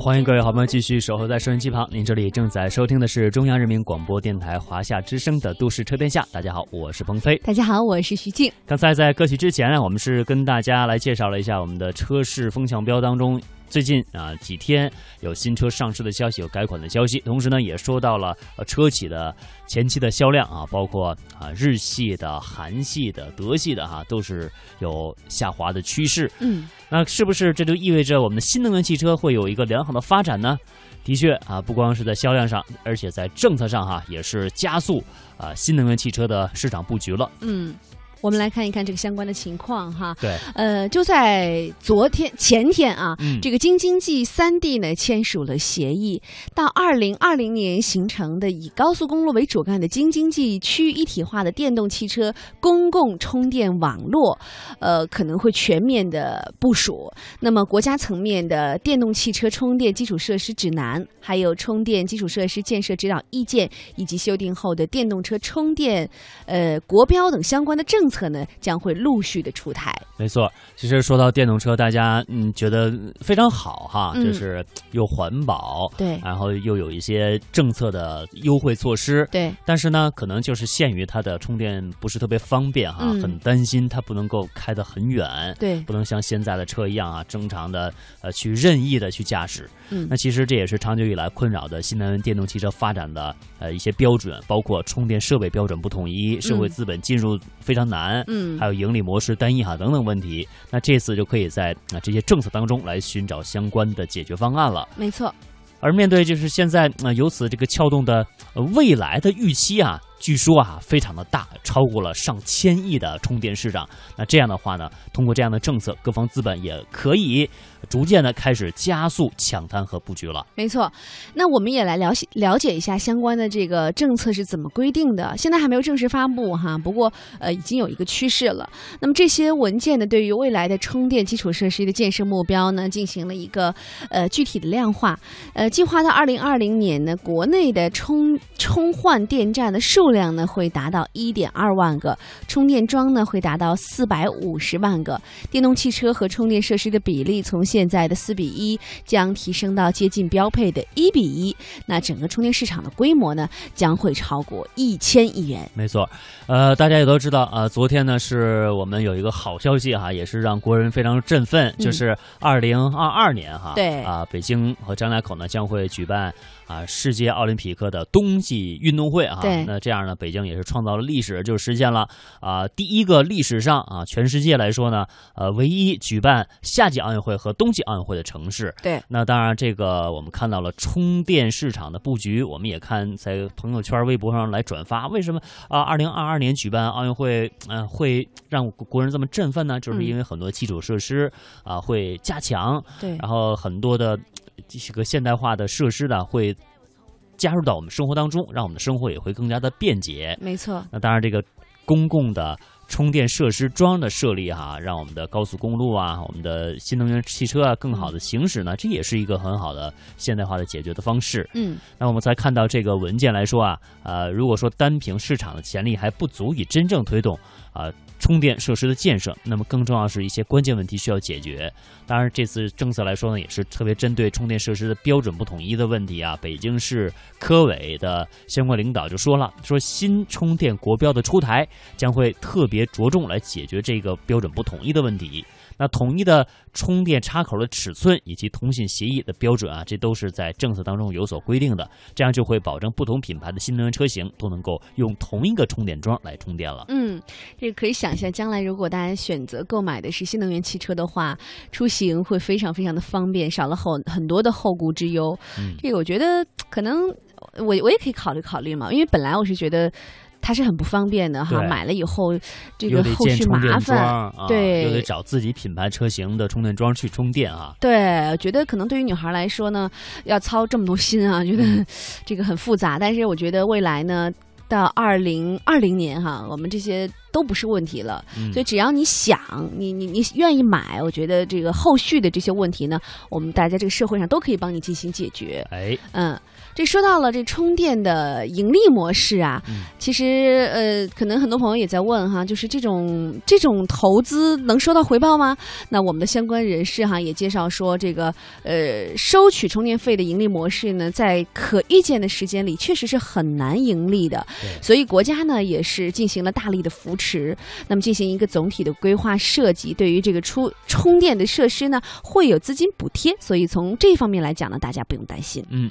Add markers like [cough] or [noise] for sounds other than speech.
欢迎各位好朋友继续守候在收音机旁。您这里正在收听的是中央人民广播电台华夏之声的《都市车天下》。大家好，我是鹏飞。大家好，我是徐静。刚才在歌曲之前呢，我们是跟大家来介绍了一下我们的车市风向标当中。最近啊几天有新车上市的消息，有改款的消息，同时呢也说到了呃车企的前期的销量啊，包括啊日系的、韩系的、德系的哈、都是有下滑的趋势。嗯，那是不是这就意味着我们的新能源汽车会有一个良好的发展呢？的确啊，不光是在销量上，而且在政策上哈、也是加速啊新能源汽车的市场布局了。嗯，我们来看一看这个相关的情况哈。对，呃，就在昨天、前天啊，嗯这个京津冀三地呢签署了协议，到二零二零年形成的以高速公路为主干的京津冀区域一体化的电动汽车公共充电网络，呃，可能会全面的部署。那么国家层面的电动汽车充电基础设施指南，还有充电基础设施建设指导意见，以及修订后的电动车充电呃国标等相关的政策呢，将会陆续的出台。没错。其实说到电动车，大家嗯觉得非常好哈，嗯就是又环保，对然后又有一些政策的优惠措施。对，但是呢，可能就是限于它的充电不是特别方便哈，嗯很担心它不能够开得很远，对不能像现在的车一样啊，正常的呃去任意的去驾驶。嗯那其实这也是长久以来困扰的新能源电动汽车发展的呃一些标准，包括充电设备标准不统一，社会资本进入非常难，嗯还有盈利模式单一哈等等问题。那这次就可以在啊、这些政策当中来寻找相关的解决方案了。没错。而面对就是现在呃由此这个撬动的、呃、未来的预期啊，据说啊非常的大，超过了上千亿的充电市场。那这样的话呢，通过这样的政策，各方资本也可以逐渐的开始加速抢滩和布局了。没错，那我们也来了解了解一下相关的这个政策是怎么规定的。现在还没有正式发布哈，不过呃已经有一个趋势了。那么这些文件呢，对于未来的充电基础设施的建设目标呢，进行了一个呃具体的量化。呃，计划到二零二零年呢，国内的充充换电站的数量呢会达到一点二万个，充电桩呢会达到四百五十万个，电动汽车和充电设施的比例从现在的四比一将提升到接近标配的一比一。那整个充电市场的规模呢，将会超过一千亿元。没错，呃，大家也都知道啊、呃昨天呢是我们有一个好消息哈，也是让国人非常振奋，就是二零二二年哈，嗯对啊、北京和张家口呢将会举办啊、世界奥林匹克的冬季运动会啊，对那这样呢，北京也是创造了历史，就实现了啊、第一个历史上啊全世界来说呢，呃，唯一举办夏季奥运会和冬季奥运会的城市。对，那当然，这个我们看到了充电市场的布局，我们也看在朋友圈、微博上来转发。为什么啊？二零二二年举办奥运会，嗯、会让国人这么振奋呢？就是因为很多基础设施啊、会加强，对然后很多的这个现代化的设施呢会加入到我们生活当中，让我们的生活也会更加的便捷。没错，那当然，这个公共的充电设施桩的设立哈、让我们的高速公路啊，我们的新能源汽车啊更好的行驶呢，这也是一个很好的现代化的解决的方式。嗯，那我们再看到这个文件来说啊，呃，如果说单凭市场的潜力还不足以真正推动啊、充电设施的建设，那么更重要是一些关键问题需要解决。当然，这次政策来说呢，也是特别针对充电设施的标准不统一的问题啊。北京市科委的相关领导就说了，说新充电国标的出台将会特别着重来解决这个标准不统一的问题。那统一的充电插口的尺寸以及通信协议的标准啊，这都是在政策当中有所规定的，这样就会保证不同品牌的新能源车型都能够用同一个充电桩来充电了。嗯，这个可以想象，将来如果大家选择购买的是新能源汽车的话，出行会非常非常的方便，少了很很多的后顾之忧。嗯这个我觉得可能我我也可以考虑考虑嘛，因为本来我是觉得。它是很不方便的哈。买了以后，这个后续麻烦。啊，对又得找自己品牌车型的充电桩去充电啊。对，我觉得可能对于女孩来说呢，要操这么多心啊，觉得嗯 [laughs] 这个很复杂。但是我觉得未来呢，到二零二零年哈，我们这些都不是问题了。嗯所以只要你想，你你你愿意买，我觉得这个后续的这些问题呢，我们大家这个社会上都可以帮你进行解决。哎，嗯，这说到了这充电的盈利模式啊，嗯其实呃，可能很多朋友也在问哈，就是这种这种投资能收到回报吗？那我们的相关人士哈也介绍说，这个呃收取充电费的盈利模式呢，在可预见的时间里确实是很难盈利的，所以国家呢也是进行了大力的扶持，那么进行一个总体的规划设计，对于这个充充电的设施呢会有资金补贴，所以从这方面来讲呢，大家不用担心。嗯。